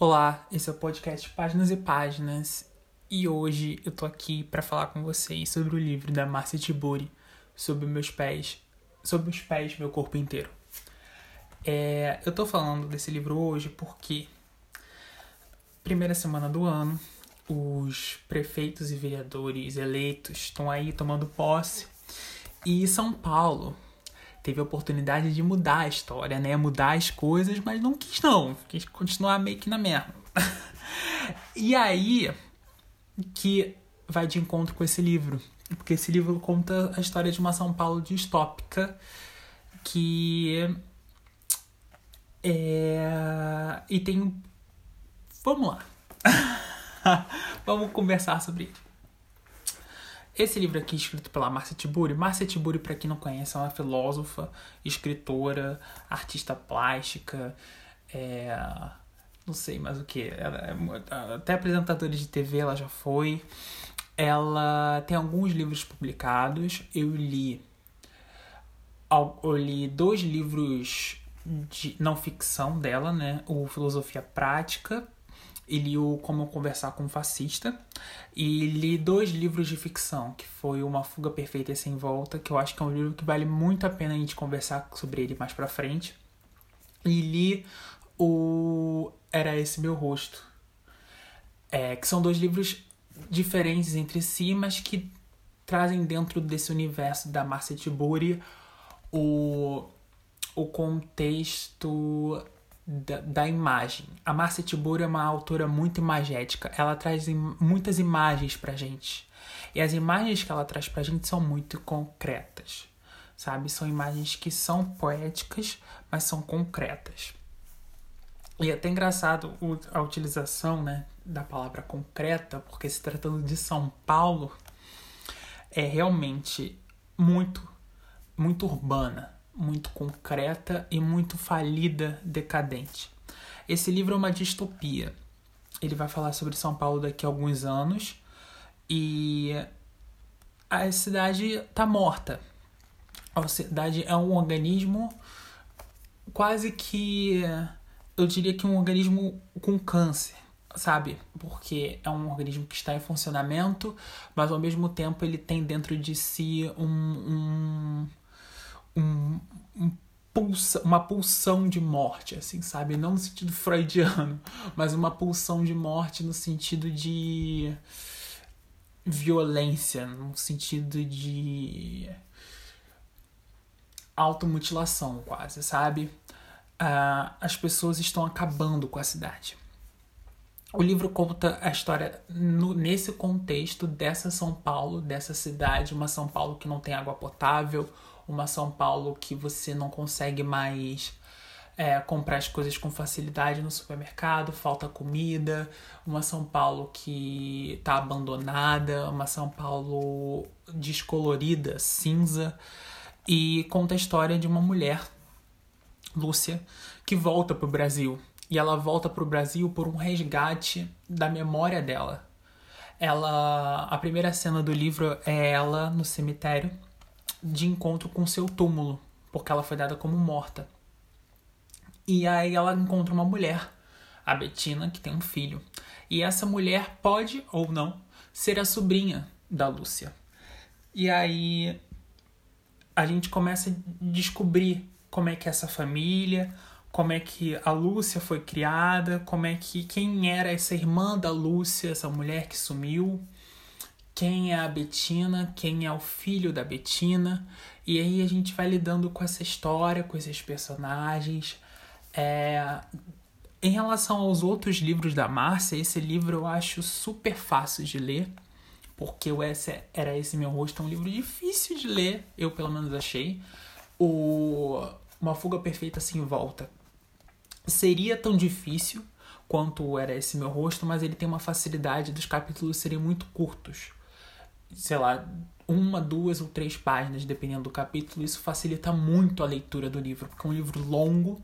Olá, esse é o podcast Páginas e Páginas e hoje eu tô aqui para falar com vocês sobre o livro da Marcia Tiburi, sobre meus pés, sobre os pés, meu corpo inteiro. É, eu tô falando desse livro hoje porque primeira semana do ano, os prefeitos e vereadores eleitos estão aí tomando posse e São Paulo teve a oportunidade de mudar a história, né? Mudar as coisas, mas não quis não. Quis continuar meio que na mesma. e aí que vai de encontro com esse livro. Porque esse livro conta a história de uma São Paulo distópica que é... e tem vamos lá. vamos conversar sobre ele. Esse livro aqui, escrito pela Marcia Tiburi. Marcia Tiburi, para quem não conhece, é uma filósofa, escritora, artista plástica, é... não sei mais o que. É... Até apresentadora de TV ela já foi. Ela tem alguns livros publicados. Eu li. Eu li dois livros de não ficção dela, né? O Filosofia Prática e li o Como Conversar com um Fascista. E li dois livros de ficção, que foi Uma Fuga Perfeita e Sem Volta, que eu acho que é um livro que vale muito a pena a gente conversar sobre ele mais pra frente. E li o Era Esse Meu Rosto, é, que são dois livros diferentes entre si, mas que trazem dentro desse universo da Marcia Tiburi o, o contexto da, da imagem. A Marcia Tibur é uma autora muito imagética. Ela traz im muitas imagens pra gente. E as imagens que ela traz pra gente são muito concretas, sabe? São imagens que são poéticas, mas são concretas. E é até engraçado a utilização né, da palavra concreta, porque se tratando de São Paulo, é realmente muito, muito urbana muito concreta e muito falida, decadente. Esse livro é uma distopia. Ele vai falar sobre São Paulo daqui a alguns anos e a cidade está morta. A cidade é um organismo quase que eu diria que um organismo com câncer, sabe? Porque é um organismo que está em funcionamento, mas ao mesmo tempo ele tem dentro de si um, um um, um pulsa, uma pulsão de morte, assim, sabe? Não no sentido freudiano, mas uma pulsão de morte no sentido de violência, no sentido de automutilação, quase, sabe? Uh, as pessoas estão acabando com a cidade. O livro conta a história no, nesse contexto dessa São Paulo, dessa cidade, uma São Paulo que não tem água potável, uma São Paulo que você não consegue mais é, comprar as coisas com facilidade no supermercado, falta comida, uma São Paulo que está abandonada, uma São Paulo descolorida, cinza, e conta a história de uma mulher, Lúcia, que volta para o Brasil. E ela volta para o Brasil por um resgate da memória dela. Ela, a primeira cena do livro é ela no cemitério de encontro com seu túmulo, porque ela foi dada como morta. E aí ela encontra uma mulher, a Betina, que tem um filho. E essa mulher pode ou não ser a sobrinha da Lúcia. E aí a gente começa a descobrir como é que é essa família, como é que a Lúcia foi criada, como é que quem era essa irmã da Lúcia, essa mulher que sumiu quem é a Betina, quem é o filho da Betina. E aí a gente vai lidando com essa história, com esses personagens. É... Em relação aos outros livros da Márcia, esse livro eu acho super fácil de ler, porque o esse era esse meu rosto, é um livro difícil de ler, eu pelo menos achei. O Uma Fuga Perfeita Sem Volta seria tão difícil quanto era esse meu rosto, mas ele tem uma facilidade dos capítulos serem muito curtos sei lá, uma, duas ou três páginas, dependendo do capítulo. Isso facilita muito a leitura do livro, porque é um livro longo,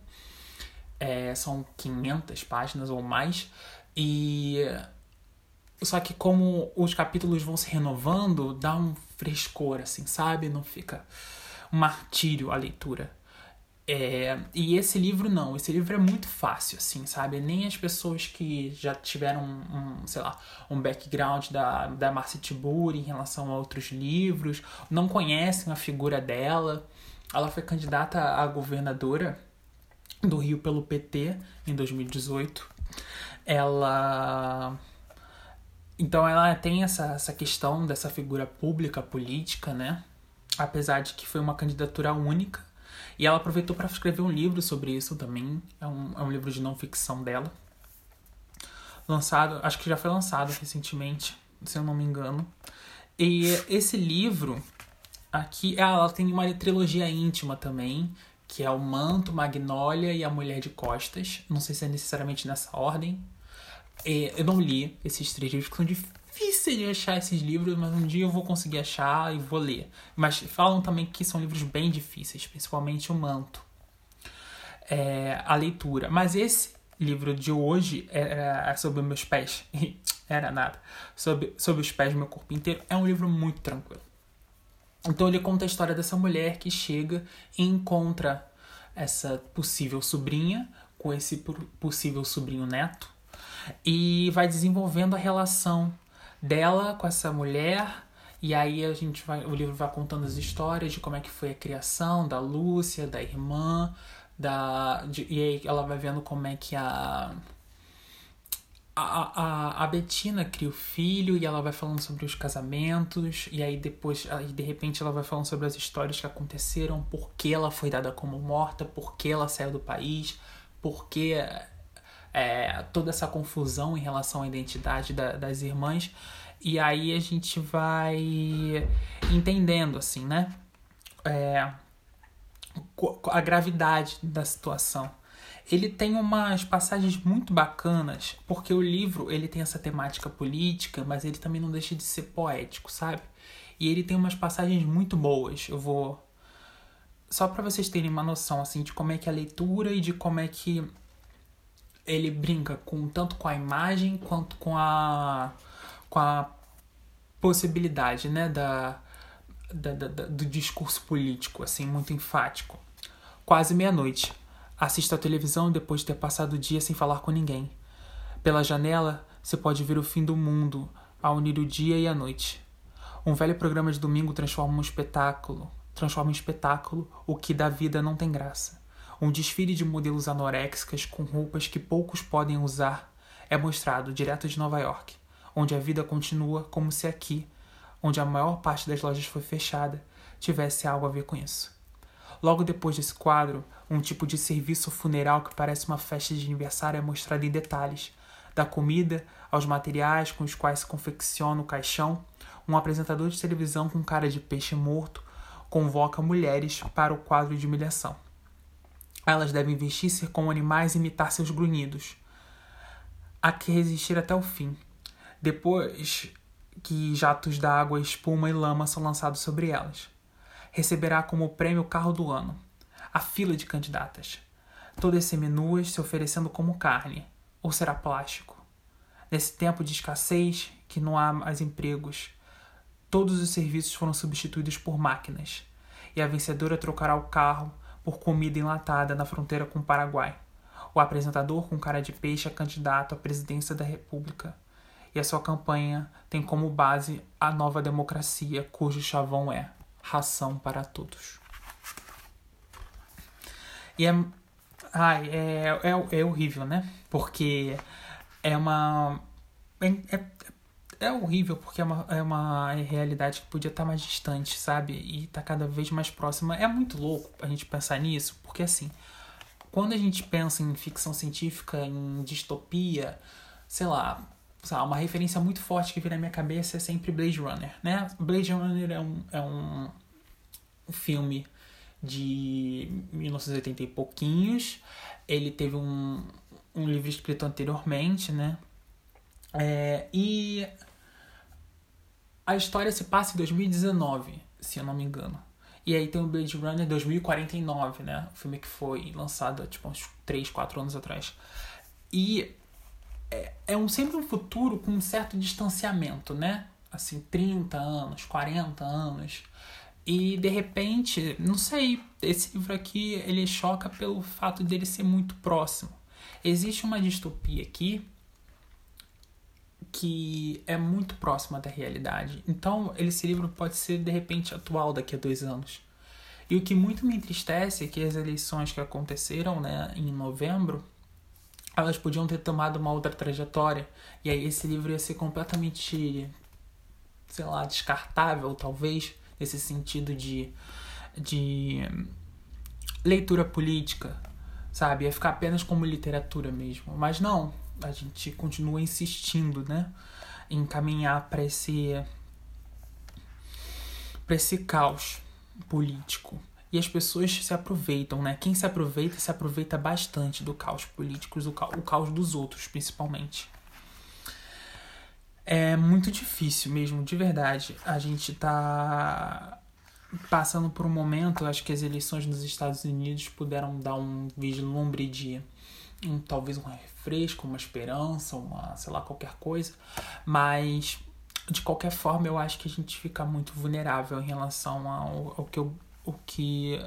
é, são 500 páginas ou mais, e só que como os capítulos vão se renovando, dá um frescor, assim, sabe? Não fica um martírio a leitura. É, e esse livro não, esse livro é muito fácil, assim, sabe? Nem as pessoas que já tiveram um, sei lá, um background da, da Marcia Tiburi em relação a outros livros, não conhecem a figura dela. Ela foi candidata a governadora do Rio pelo PT em 2018. Ela. Então ela tem essa, essa questão dessa figura pública, política, né? Apesar de que foi uma candidatura única e ela aproveitou para escrever um livro sobre isso também. É um, é um livro de não ficção dela. Lançado, acho que já foi lançado recentemente, se eu não me engano. E esse livro aqui, ela tem uma trilogia íntima também, que é o Manto, Magnólia e a Mulher de Costas. Não sei se é necessariamente nessa ordem. Eu não li esses três livros, que são difícil de achar esses livros, mas um dia eu vou conseguir achar e vou ler. Mas falam também que são livros bem difíceis, principalmente o Manto. É, a leitura. Mas esse livro de hoje é, é sobre meus pés. Era nada. Sobre, sobre os pés do meu corpo inteiro. É um livro muito tranquilo. Então ele conta a história dessa mulher que chega e encontra essa possível sobrinha com esse possível sobrinho neto e vai desenvolvendo a relação dela com essa mulher. E aí a gente vai, o livro vai contando as histórias de como é que foi a criação da Lúcia, da irmã, da de, e aí ela vai vendo como é que a a, a, a Betina cria o filho e ela vai falando sobre os casamentos, e aí depois, aí de repente, ela vai falando sobre as histórias que aconteceram, por que ela foi dada como morta, por que ela saiu do país, por que é, toda essa confusão em relação à identidade da, das irmãs. E aí a gente vai entendendo, assim, né? É, a gravidade da situação. Ele tem umas passagens muito bacanas, porque o livro ele tem essa temática política, mas ele também não deixa de ser poético, sabe? E ele tem umas passagens muito boas. Eu vou só para vocês terem uma noção assim de como é que é a leitura e de como é que ele brinca com tanto com a imagem quanto com a com a possibilidade né da, da, da do discurso político assim muito enfático. Quase meia noite assisto à televisão depois de ter passado o dia sem falar com ninguém. Pela janela você pode ver o fim do mundo a unir o dia e a noite. Um velho programa de domingo transforma um espetáculo transforma em espetáculo o que da vida não tem graça um desfile de modelos anoréxicas com roupas que poucos podem usar é mostrado direto de Nova York, onde a vida continua como se aqui, onde a maior parte das lojas foi fechada, tivesse algo a ver com isso. Logo depois desse quadro, um tipo de serviço funeral que parece uma festa de aniversário é mostrado em detalhes, da comida aos materiais com os quais se confecciona o caixão, um apresentador de televisão com cara de peixe morto convoca mulheres para o quadro de humilhação. Elas devem vestir-se como animais e imitar seus grunhidos. Há que resistir até o fim. Depois que jatos d'água, espuma e lama são lançados sobre elas. Receberá como prêmio o carro do ano. A fila de candidatas. Todas seminuas se oferecendo como carne. Ou será plástico? Nesse tempo de escassez, que não há mais empregos, todos os serviços foram substituídos por máquinas. E a vencedora trocará o carro por comida enlatada na fronteira com o Paraguai. O apresentador com cara de peixe é candidato à presidência da República. E a sua campanha tem como base a nova democracia, cujo chavão é ração para todos. E é. Ai, é, é, é horrível, né? Porque é uma. É, é, horrível porque é uma, é uma realidade que podia estar mais distante, sabe? E tá cada vez mais próxima. É muito louco a gente pensar nisso, porque assim, quando a gente pensa em ficção científica, em distopia, sei lá, sei uma referência muito forte que vem na minha cabeça é sempre Blade Runner, né? Blade Runner é um, é um filme de 1980 e pouquinhos. Ele teve um, um livro escrito anteriormente, né? É, e a história se passa em 2019, se eu não me engano. E aí tem o Blade Runner 2049, né? O filme que foi lançado tipo uns 3, 4 anos atrás. E é, é um, sempre um futuro com um certo distanciamento, né? Assim, 30 anos, 40 anos. E de repente, não sei, esse livro aqui ele choca pelo fato dele ser muito próximo. Existe uma distopia aqui que é muito próxima da realidade. Então, esse livro pode ser de repente atual daqui a dois anos. E o que muito me entristece é que as eleições que aconteceram né, em novembro, elas podiam ter tomado uma outra trajetória. E aí esse livro ia ser completamente, sei lá, descartável, talvez, nesse sentido de, de leitura política, sabe? Ia ficar apenas como literatura mesmo. Mas não, a gente continua insistindo, né? Em caminhar para esse, para esse caos político. E as pessoas se aproveitam, né? Quem se aproveita, se aproveita bastante do caos político, do caos, o caos dos outros, principalmente. É muito difícil mesmo, de verdade. A gente tá passando por um momento, acho que as eleições nos Estados Unidos puderam dar um vislumbre de um, talvez um refresco, uma esperança, uma, sei lá, qualquer coisa, mas de qualquer forma eu acho que a gente fica muito vulnerável em relação ao, ao que eu, o que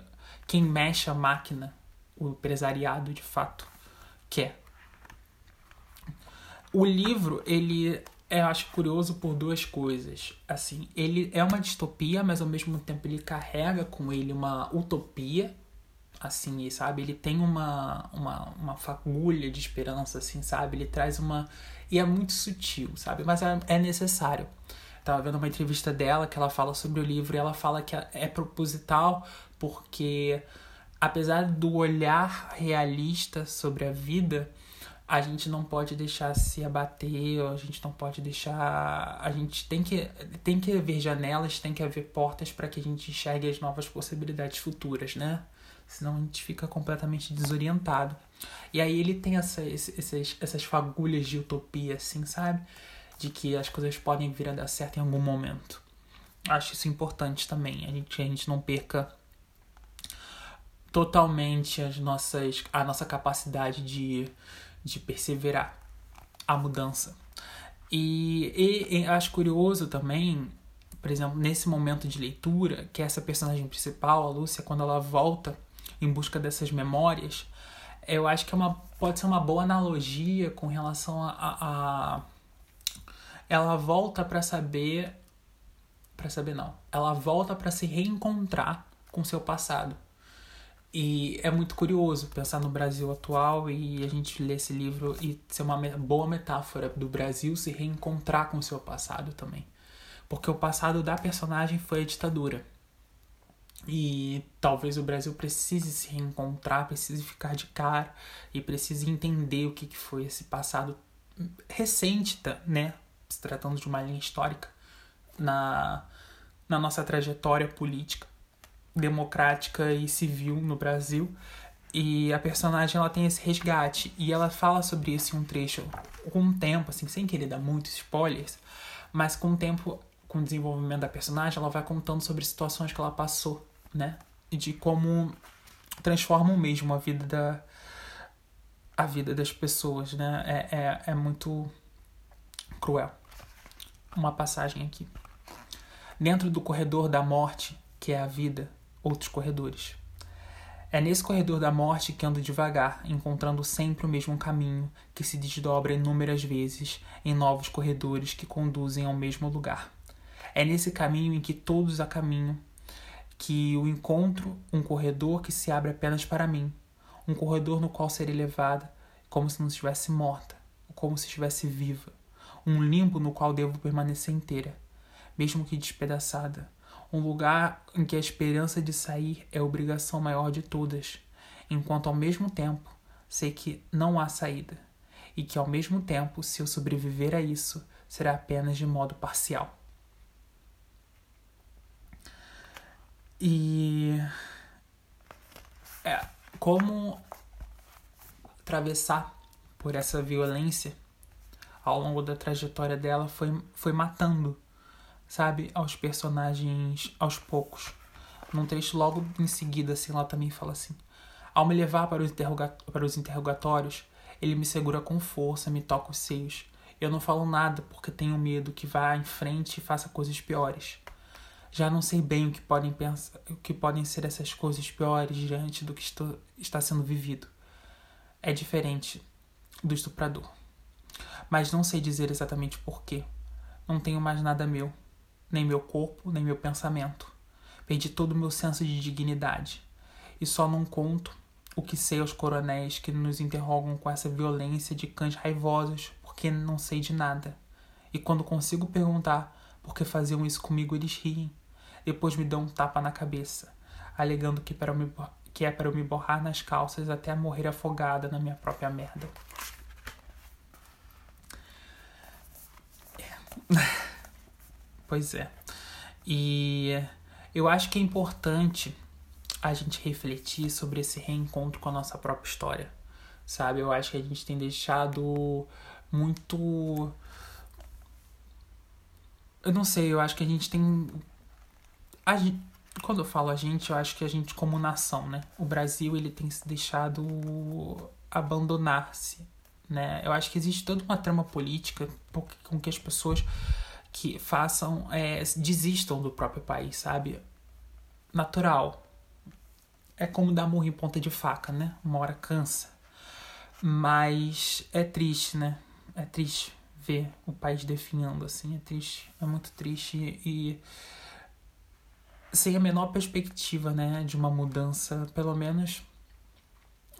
quem mexe a máquina, o empresariado de fato quer. O livro, ele eu acho curioso por duas coisas. Assim, ele é uma distopia, mas ao mesmo tempo ele carrega com ele uma utopia, assim, sabe? Ele tem uma, uma, uma fagulha de esperança, assim, sabe? Ele traz uma. E é muito sutil, sabe? Mas é, é necessário. Tava vendo uma entrevista dela que ela fala sobre o livro e ela fala que é proposital porque, apesar do olhar realista sobre a vida, a gente não pode deixar se abater, a gente não pode deixar. A gente tem que, tem que haver janelas, tem que haver portas para que a gente enxergue as novas possibilidades futuras, né? Senão a gente fica completamente desorientado. E aí ele tem essa, essas, essas fagulhas de utopia, assim, sabe? De que as coisas podem vir a dar certo em algum momento. Acho isso importante também. A gente, a gente não perca totalmente as nossas, a nossa capacidade de de perseverar a mudança. E, e, e, acho curioso também, por exemplo, nesse momento de leitura, que essa personagem principal, a Lúcia, quando ela volta em busca dessas memórias, eu acho que é uma, pode ser uma boa analogia com relação a. a, a ela volta para saber. para saber não. Ela volta para se reencontrar com seu passado. E é muito curioso pensar no Brasil atual e a gente ler esse livro e ser uma boa metáfora do Brasil se reencontrar com seu passado também. Porque o passado da personagem foi a ditadura. E talvez o Brasil precise se reencontrar, precise ficar de cara e precise entender o que, que foi esse passado recente, né? Se tratando de uma linha histórica na, na nossa trajetória política democrática e civil no Brasil. E a personagem ela tem esse resgate e ela fala sobre isso em um trecho com um tempo, assim, sem querer dar muitos spoilers, mas com o tempo, com o desenvolvimento da personagem, ela vai contando sobre situações que ela passou, né? E de como transformam mesmo a vida da a vida das pessoas, né? É, é, é muito cruel. Uma passagem aqui. Dentro do corredor da morte, que é a vida, outros corredores. É nesse corredor da morte que ando devagar, encontrando sempre o mesmo caminho, que se desdobra inúmeras vezes em novos corredores que conduzem ao mesmo lugar. É nesse caminho em que todos a caminho que o encontro um corredor que se abre apenas para mim, um corredor no qual serei levada como se não estivesse morta, ou como se estivesse viva, um limbo no qual devo permanecer inteira, mesmo que despedaçada, um lugar em que a esperança de sair é a obrigação maior de todas, enquanto ao mesmo tempo sei que não há saída, e que ao mesmo tempo, se eu sobreviver a isso, será apenas de modo parcial. E é, como atravessar por essa violência ao longo da trajetória dela foi, foi matando sabe, aos personagens aos poucos. Num trecho logo em seguida, assim, ela também fala assim: Ao me levar para os, interroga para os interrogatórios, ele me segura com força, me toca os seios. Eu não falo nada porque tenho medo que vá em frente e faça coisas piores. Já não sei bem o que podem pensar, o que podem ser essas coisas piores diante do que estou, está sendo vivido. É diferente do estuprador. Mas não sei dizer exatamente porquê. Não tenho mais nada meu, nem meu corpo, nem meu pensamento. Perdi todo o meu senso de dignidade. E só não conto o que sei aos coronéis que nos interrogam com essa violência de cães raivosos, porque não sei de nada. E quando consigo perguntar por que faziam isso comigo, eles riem. Depois me dão um tapa na cabeça, alegando que, para me, que é para eu me borrar nas calças até morrer afogada na minha própria merda. Pois é. E eu acho que é importante a gente refletir sobre esse reencontro com a nossa própria história, sabe? Eu acho que a gente tem deixado muito. Eu não sei, eu acho que a gente tem. A gente... Quando eu falo a gente, eu acho que a gente como nação, né? O Brasil, ele tem se deixado abandonar-se, né? Eu acho que existe toda uma trama política com que as pessoas que façam, é, desistam do próprio país, sabe? Natural. É como dar murro em ponta de faca, né? Uma hora cansa. Mas é triste, né? É triste ver o país definhando, assim. É triste. É muito triste e sem a menor perspectiva, né? De uma mudança, pelo menos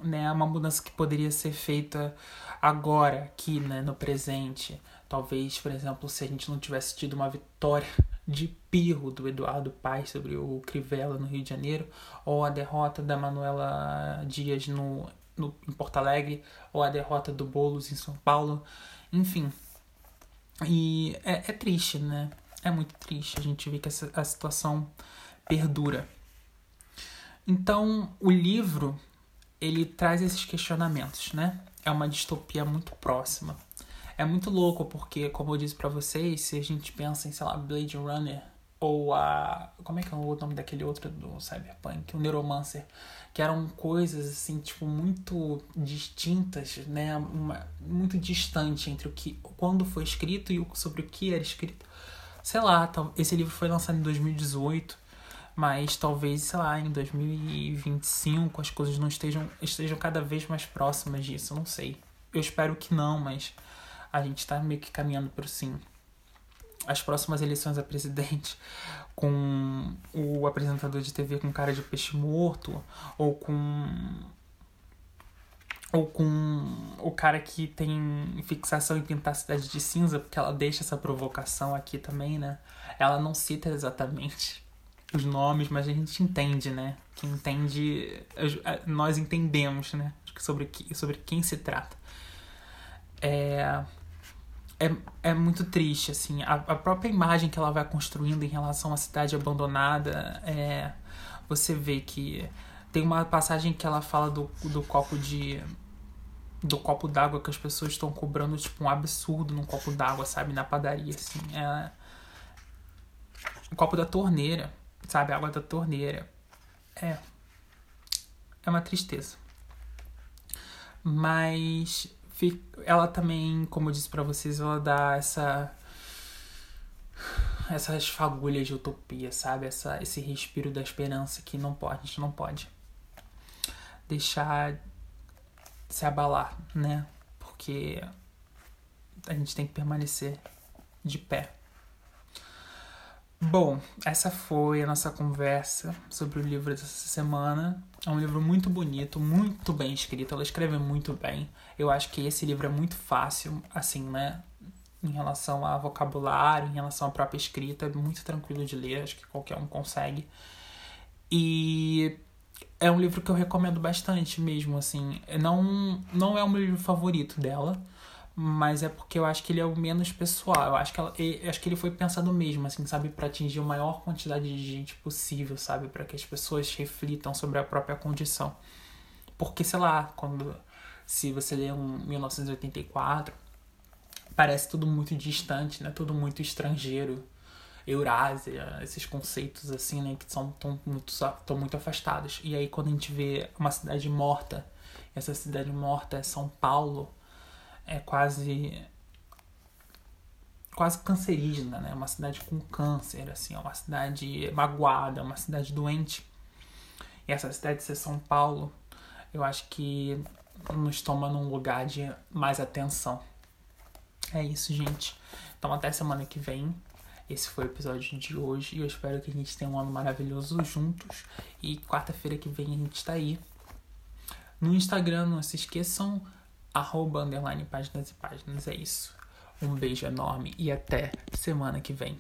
né, uma mudança que poderia ser feita agora, aqui, né, no presente. Talvez, por exemplo, se a gente não tivesse tido uma vitória de pirro do Eduardo Paes sobre o Crivella no Rio de Janeiro, ou a derrota da Manuela Dias no, no, em Porto Alegre, ou a derrota do Boulos em São Paulo, enfim. E é, é triste, né? É muito triste a gente ver que essa, a situação perdura. Então, o livro ele traz esses questionamentos, né? É uma distopia muito próxima. É muito louco porque, como eu disse para vocês, se a gente pensa em, sei lá, Blade Runner ou a. Como é que é o nome daquele outro do Cyberpunk? O Neuromancer. Que eram coisas, assim, tipo, muito distintas, né? Uma, muito distante entre o que. quando foi escrito e sobre o que era escrito. Sei lá, esse livro foi lançado em 2018 mas talvez, sei lá, em 2025 as coisas não estejam, estejam cada vez mais próximas disso, não sei. Eu espero que não, mas a gente está meio que caminhando para sim. As próximas eleições a presidente com o apresentador de TV com cara de peixe morto, ou com ou com o cara que tem fixação em pintar a cidade de cinza, porque ela deixa essa provocação aqui também, né? Ela não cita exatamente os nomes, mas a gente entende, né? Quem entende, nós entendemos, né? Sobre, que, sobre quem se trata. É, é, é muito triste, assim. A, a própria imagem que ela vai construindo em relação à cidade abandonada, é, você vê que tem uma passagem que ela fala do, do copo de do copo d'água que as pessoas estão cobrando tipo um absurdo num copo d'água, sabe, na padaria assim. É o copo da torneira sabe? Água da torneira. É. É uma tristeza. Mas ela também, como eu disse para vocês, ela dá essa essas fagulhas de utopia, sabe? Essa, esse respiro da esperança que não pode, a gente não pode deixar se abalar, né? Porque a gente tem que permanecer de pé. Bom, essa foi a nossa conversa sobre o livro dessa semana. É um livro muito bonito, muito bem escrito. Ela escreve muito bem. Eu acho que esse livro é muito fácil, assim, né? Em relação a vocabulário, em relação à própria escrita, é muito tranquilo de ler. Acho que qualquer um consegue. E é um livro que eu recomendo bastante mesmo, assim. Não, não é o meu livro favorito dela mas é porque eu acho que ele é o menos pessoal. Eu acho que, ela, eu acho que ele foi pensado mesmo, assim, sabe, para atingir a maior quantidade de gente possível, sabe, para que as pessoas reflitam sobre a própria condição. Porque, sei lá, quando se você lê um 1984, parece tudo muito distante, né? Tudo muito estrangeiro. Eurásia, esses conceitos assim, né, que são tão muito, tão muito afastados. E aí quando a gente vê uma cidade morta, essa cidade morta é São Paulo, é quase quase cancerígena, né? Uma cidade com câncer, assim, é uma cidade magoada, uma cidade doente. E essa cidade de ser São Paulo, eu acho que nos toma num lugar de mais atenção. É isso, gente. Então até semana que vem. Esse foi o episódio de hoje e eu espero que a gente tenha um ano maravilhoso juntos. E quarta-feira que vem a gente tá aí. No Instagram, não se esqueçam, arroba, underline, páginas e páginas. É isso. Um beijo enorme e até semana que vem.